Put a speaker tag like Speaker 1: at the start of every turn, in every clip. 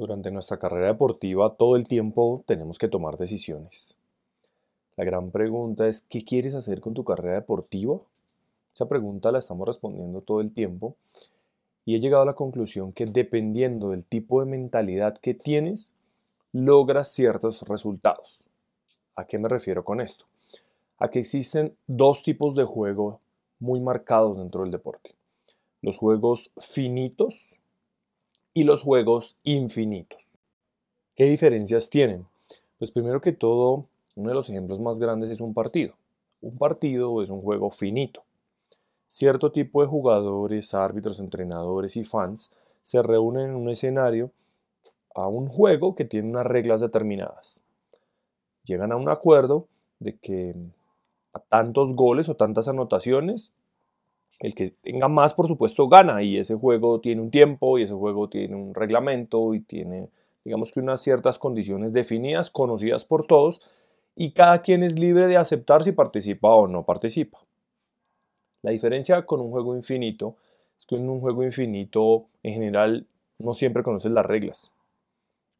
Speaker 1: Durante nuestra carrera deportiva todo el tiempo tenemos que tomar decisiones. La gran pregunta es, ¿qué quieres hacer con tu carrera deportiva? Esa pregunta la estamos respondiendo todo el tiempo y he llegado a la conclusión que dependiendo del tipo de mentalidad que tienes, logras ciertos resultados. ¿A qué me refiero con esto? A que existen dos tipos de juego muy marcados dentro del deporte. Los juegos finitos y los juegos infinitos. ¿Qué diferencias tienen? Pues primero que todo, uno de los ejemplos más grandes es un partido. Un partido es un juego finito. Cierto tipo de jugadores, árbitros, entrenadores y fans se reúnen en un escenario a un juego que tiene unas reglas determinadas. Llegan a un acuerdo de que a tantos goles o tantas anotaciones el que tenga más, por supuesto, gana y ese juego tiene un tiempo y ese juego tiene un reglamento y tiene, digamos que unas ciertas condiciones definidas, conocidas por todos y cada quien es libre de aceptar si participa o no participa. La diferencia con un juego infinito es que en un juego infinito en general no siempre conoces las reglas.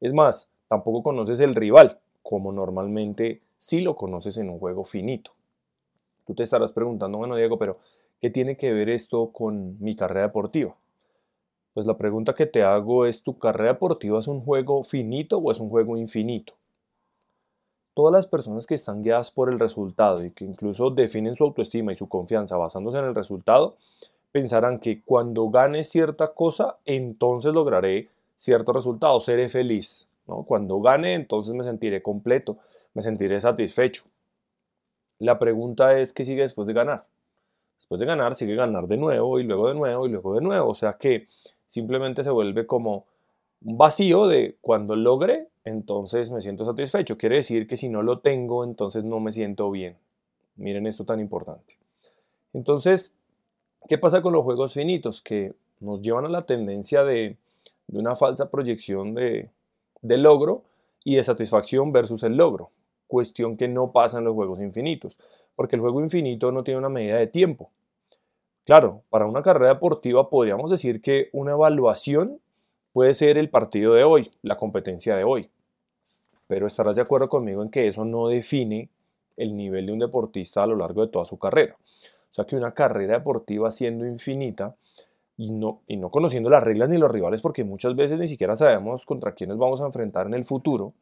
Speaker 1: Es más, tampoco conoces el rival, como normalmente sí lo conoces en un juego finito. Tú te estarás preguntando, bueno Diego, pero ¿Qué tiene que ver esto con mi carrera deportiva? Pues la pregunta que te hago es, ¿tu carrera deportiva es un juego finito o es un juego infinito? Todas las personas que están guiadas por el resultado y que incluso definen su autoestima y su confianza basándose en el resultado, pensarán que cuando gane cierta cosa, entonces lograré cierto resultado, seré feliz. ¿no? Cuando gane, entonces me sentiré completo, me sentiré satisfecho. La pregunta es, ¿qué sigue después de ganar? Después de ganar, sigue ganar de nuevo y luego de nuevo y luego de nuevo. O sea que simplemente se vuelve como un vacío de cuando logre, entonces me siento satisfecho. Quiere decir que si no lo tengo, entonces no me siento bien. Miren esto tan importante. Entonces, ¿qué pasa con los juegos finitos? Que nos llevan a la tendencia de, una falsa proyección de, de logro y de satisfacción versus el logro. Cuestión que no pasa en los juegos infinitos, porque el juego infinito no tiene una medida de tiempo. Claro, para una carrera deportiva podríamos decir que una evaluación puede ser el partido de hoy, la competencia de hoy. Pero estarás de acuerdo conmigo en que eso no define el nivel de un deportista a lo largo de toda su carrera. O sea que una carrera deportiva siendo infinita y no, y no conociendo las reglas ni los rivales, porque muchas veces ni siquiera sabemos contra quiénes vamos a enfrentar en el futuro,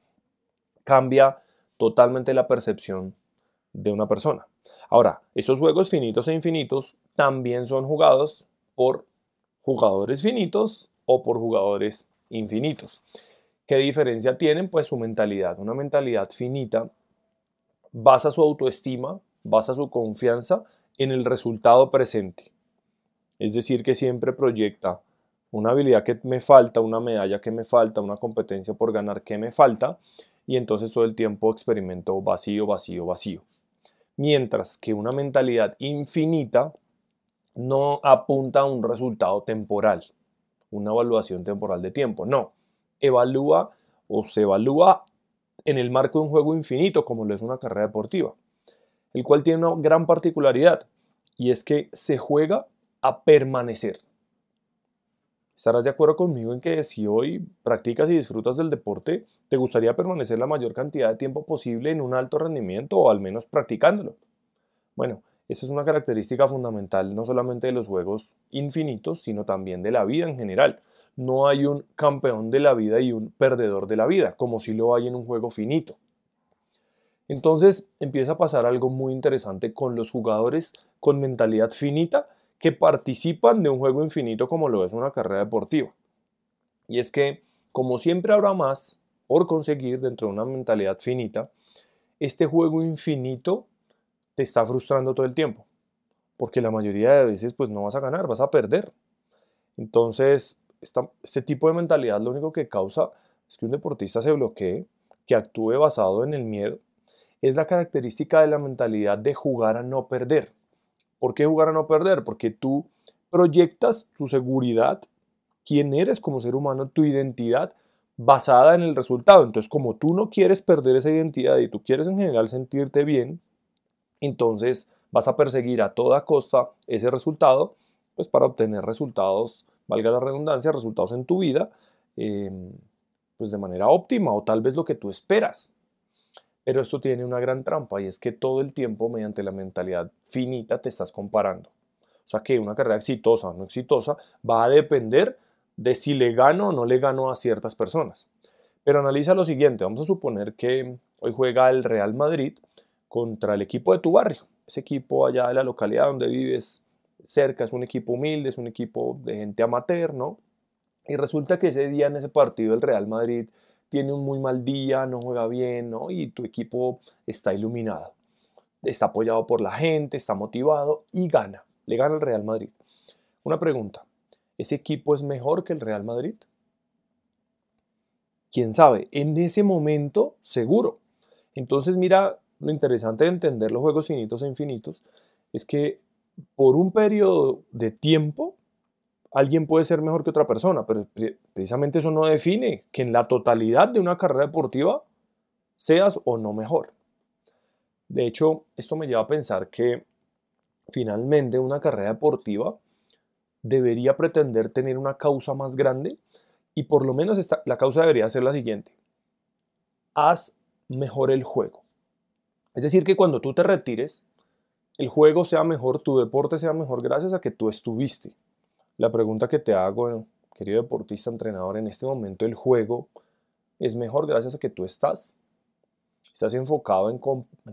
Speaker 1: cambia totalmente la percepción de una persona. Ahora, estos juegos finitos e infinitos también son jugados por jugadores finitos o por jugadores infinitos. ¿Qué diferencia tienen? Pues su mentalidad. Una mentalidad finita basa su autoestima, basa su confianza en el resultado presente. Es decir, que siempre proyecta una habilidad que me falta, una medalla que me falta, una competencia por ganar que me falta, y entonces todo el tiempo experimento vacío, vacío, vacío mientras que una mentalidad infinita no apunta a un resultado temporal, una evaluación temporal de tiempo, no, evalúa o se evalúa en el marco de un juego infinito como lo es una carrera deportiva, el cual tiene una gran particularidad y es que se juega a permanecer. Estarás de acuerdo conmigo en que si hoy practicas y disfrutas del deporte, te gustaría permanecer la mayor cantidad de tiempo posible en un alto rendimiento o al menos practicándolo. Bueno, esa es una característica fundamental no solamente de los juegos infinitos, sino también de la vida en general. No hay un campeón de la vida y un perdedor de la vida, como si lo hay en un juego finito. Entonces empieza a pasar algo muy interesante con los jugadores con mentalidad finita que participan de un juego infinito como lo es una carrera deportiva. Y es que, como siempre habrá más por conseguir dentro de una mentalidad finita, este juego infinito te está frustrando todo el tiempo. Porque la mayoría de veces pues no vas a ganar, vas a perder. Entonces, este tipo de mentalidad lo único que causa es que un deportista se bloquee, que actúe basado en el miedo. Es la característica de la mentalidad de jugar a no perder. ¿Por qué jugar a no perder? Porque tú proyectas tu seguridad, quién eres como ser humano, tu identidad basada en el resultado. Entonces, como tú no quieres perder esa identidad y tú quieres en general sentirte bien, entonces vas a perseguir a toda costa ese resultado, pues para obtener resultados, valga la redundancia, resultados en tu vida, em, pues de manera óptima o tal vez lo que tú esperas. Pero esto tiene una gran trampa y es que todo el tiempo mediante la mentalidad finita te estás comparando. O sea que una carrera exitosa o no exitosa va a depender de si le gano o no le gano a ciertas personas. Pero analiza lo siguiente, vamos a suponer que hoy juega el Real Madrid contra el equipo de tu barrio, ese equipo allá de la localidad donde vives cerca, es un equipo humilde, es un equipo de gente amateur, ¿no? Y resulta que ese día en ese partido el Real Madrid tiene un muy mal día, no juega bien, ¿no? Y tu equipo está iluminado. Está apoyado por la gente, está motivado y gana. Le gana el Real Madrid. Una pregunta. ¿Ese equipo es mejor que el Real Madrid? ¿Quién sabe? En ese momento, seguro. Entonces, mira, lo interesante de entender los juegos finitos e infinitos es que por un periodo de tiempo alguien puede ser mejor que otra persona, pero precisamente eso no define que en la totalidad de una carrera deportiva seas o no mejor. De hecho, esto me lleva a pensar que finalmente una carrera deportiva debería pretender tener una causa más grande y por lo menos la causa debería ser la siguiente. Haz mejor el juego. Es decir, que cuando tú te retires, el juego sea mejor, tu deporte sea mejor gracias a que tú estuviste. La pregunta que te hago, querido deportista, entrenador, en este momento el juego es mejor gracias a que tú estás. Estás enfocado en,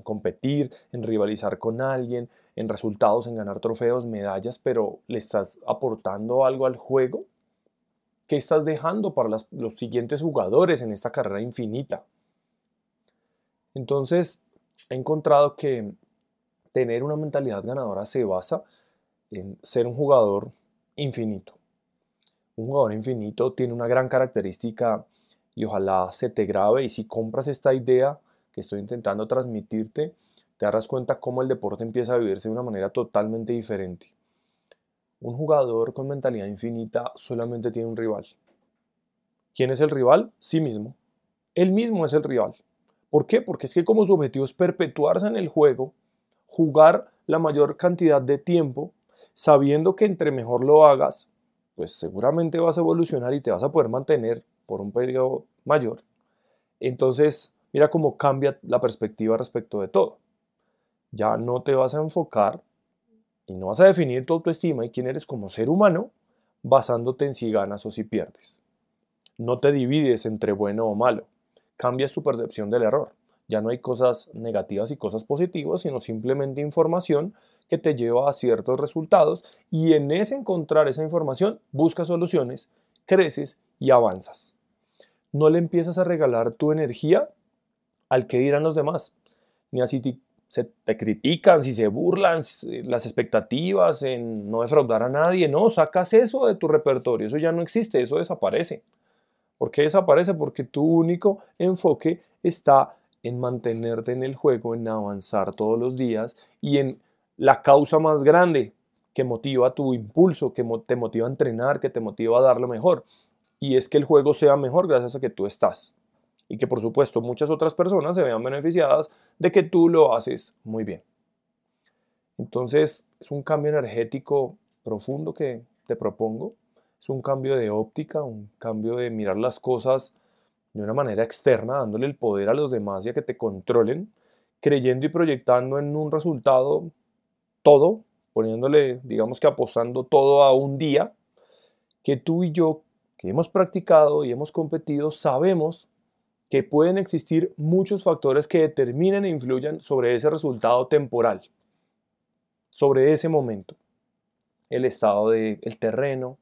Speaker 1: competir, en rivalizar con alguien, en resultados, en ganar trofeos, medallas, pero ¿le estás aportando algo al juego? ¿Qué estás dejando para los siguientes jugadores en esta carrera infinita? Entonces, he encontrado que tener una mentalidad ganadora se basa en ser un jugador infinito. Un jugador infinito tiene una gran característica y ojalá se te grabe y si compras esta idea que estoy intentando transmitirte, te darás cuenta cómo el deporte empieza a vivirse de una manera totalmente diferente. Un jugador con mentalidad infinita solamente tiene un rival. ¿Quién es el rival? Sí mismo. Él mismo es el rival. ¿Por qué? Porque es que como su objetivo es perpetuarse en el juego, jugar la mayor cantidad de tiempo sabiendo que entre mejor lo hagas, pues seguramente vas a evolucionar y te vas a poder mantener por un periodo mayor. Entonces, mira cómo cambia la perspectiva respecto de todo. Ya no te vas a enfocar y no vas a definir tu autoestima y quién eres como ser humano basándote en si ganas o si pierdes. No te divides entre bueno o malo. Cambias tu percepción del error. Ya no hay cosas negativas y cosas positivas, sino simplemente información que te lleva a ciertos resultados y en ese encontrar esa información buscas soluciones, creces y avanzas. No le empiezas a regalar tu energía al que dirán los demás, ni así te, se te critican, si se burlan, las expectativas en no defraudar a nadie, no, sacas eso de tu repertorio, eso ya no existe, eso desaparece. ¿Por qué desaparece? Porque tu único enfoque está en mantenerte en el juego, en avanzar todos los días y en la causa más grande que motiva tu impulso, que te motiva a entrenar, que te motiva a dar lo mejor. Y es que el juego sea mejor gracias a que tú estás. Y que por supuesto muchas otras personas se vean beneficiadas de que tú lo haces muy bien. Entonces es un cambio energético profundo que te propongo. Es un cambio de óptica, un cambio de mirar las cosas de una manera externa, dándole el poder a los demás y a que te controlen, creyendo y proyectando en un resultado todo, poniéndole, digamos que apostando todo a un día, que tú y yo, que hemos practicado y hemos competido, sabemos que pueden existir muchos factores que determinen e influyan sobre ese resultado temporal, sobre ese momento. El estado del terreno,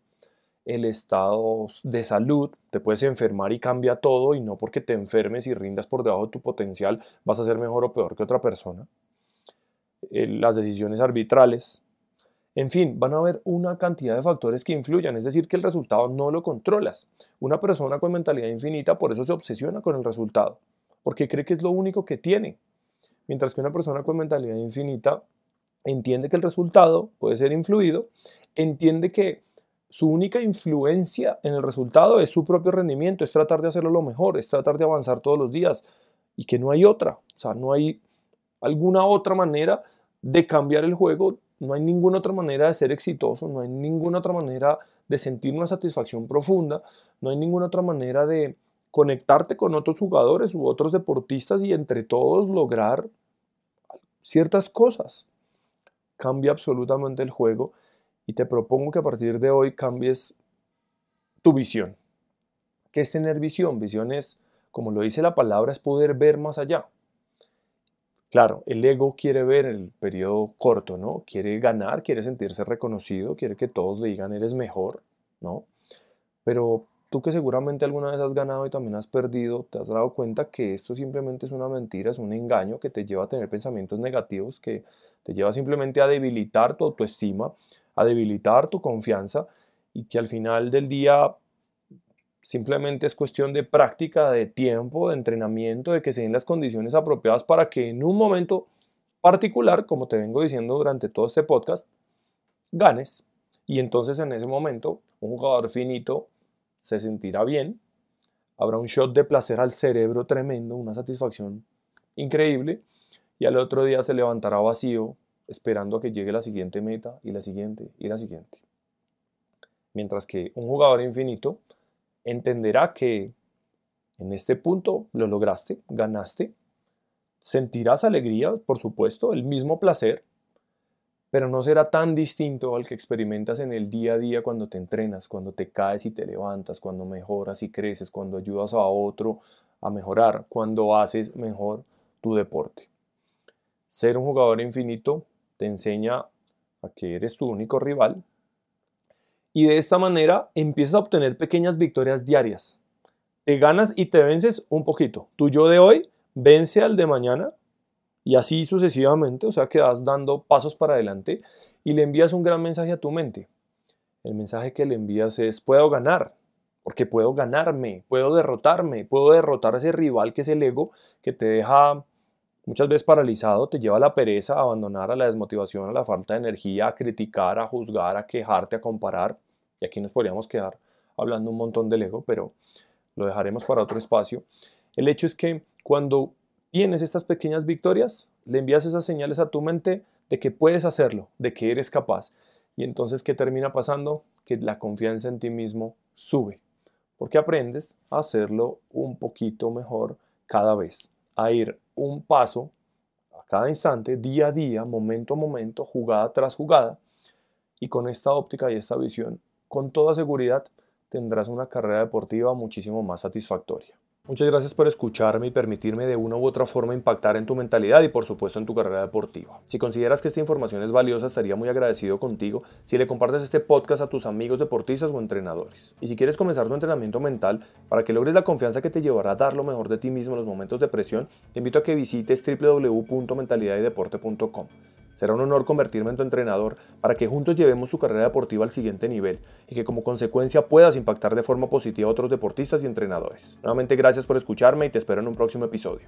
Speaker 1: el estado de salud, te puedes enfermar y cambia todo y no porque te enfermes y rindas por debajo de tu potencial vas a ser mejor o peor que otra persona. Eh, las decisiones arbitrales. En fin, van a haber una cantidad de factores que influyan, es decir, que el resultado no lo controlas. Una persona con mentalidad infinita por eso se obsesiona con el resultado, porque cree que es lo único que tiene. Mientras que una persona con mentalidad infinita entiende que el resultado puede ser influido, entiende que su única influencia en el resultado es su propio rendimiento, es tratar de hacerlo lo mejor, es tratar de avanzar todos los días y que no hay otra, o sea, no hay alguna otra manera de cambiar el juego, no hay ninguna otra manera de ser exitoso, no hay ninguna otra manera de sentir una satisfacción profunda, no hay ninguna otra manera de conectarte con otros jugadores u otros deportistas y entre todos lograr ciertas cosas. Cambia absolutamente el juego y te propongo que a partir de hoy cambies tu visión. ¿Qué es tener visión? Visión es, como lo dice la palabra, es poder ver más allá. Claro, el ego quiere ver el periodo corto, ¿no? Quiere ganar, quiere sentirse reconocido, quiere que todos le digan eres mejor, ¿no? Pero tú que seguramente alguna vez has ganado y también has perdido, te has dado cuenta que esto simplemente es una mentira, es un engaño que te lleva a tener pensamientos negativos, que te lleva simplemente a debilitar tu autoestima, a debilitar tu confianza y que al final del día simplemente es cuestión de práctica, de tiempo, de entrenamiento, de que se den las condiciones apropiadas para que en un momento particular, como te vengo diciendo durante todo este podcast, ganes. Y entonces en ese momento un jugador finito se sentirá bien, habrá un shot de placer al cerebro tremendo, una satisfacción increíble, y al otro día se levantará vacío esperando a que llegue la siguiente meta y la siguiente y la siguiente. Mientras que un jugador infinito entenderá que en este punto lo lograste, ganaste, sentirás alegría, por supuesto, el mismo placer, pero no será tan distinto al que experimentas en el día a día cuando te entrenas, cuando te caes y te levantas, cuando mejoras y creces, cuando ayudas a otro a mejorar, cuando haces mejor tu deporte. Ser un jugador infinito te enseña a que eres tu único rival, y de esta manera empiezas a obtener pequeñas victorias diarias. Te ganas y te vences un poquito. Tu yo de hoy vence al de mañana y así sucesivamente, o sea que vas dando pasos para adelante y le envías un gran mensaje a tu mente. El mensaje que le envías es puedo ganar, porque puedo ganarme, puedo derrotarme, puedo derrotar a ese rival que es el ego que te deja muchas veces paralizado, te lleva a la pereza, a abandonar, a la desmotivación, a la falta de energía, a criticar, a juzgar, a quejarte, a comparar. Y aquí nos podríamos quedar hablando un montón del ego, pero lo dejaremos para otro espacio. El hecho es que cuando tienes estas pequeñas victorias, le envías esas señales a tu mente de que puedes hacerlo, de que eres capaz. Y entonces, ¿qué termina pasando? Que la confianza en ti mismo sube, porque aprendes a hacerlo un poquito mejor cada vez, a ir un paso a cada instante, día a día, momento a momento, jugada tras jugada, y con esta óptica y esta visión con toda seguridad tendrás una carrera deportiva muchísimo más satisfactoria. Muchas gracias por escucharme y permitirme de una u otra forma impactar en tu mentalidad y por supuesto en tu carrera deportiva. Si consideras que esta información es valiosa, estaría muy agradecido contigo si le compartes este podcast a tus amigos deportistas o entrenadores. Y si quieres comenzar tu entrenamiento mental para que logres la confianza que te llevará a dar lo mejor de ti mismo en los momentos de presión, te invito a que visites www.mentalidadydeporte.com. Será un honor convertirme en tu entrenador para que juntos llevemos tu carrera deportiva al siguiente nivel y que como consecuencia puedas impactar de forma positiva a otros deportistas y entrenadores. Nuevamente gracias por escucharme y te espero en un próximo episodio.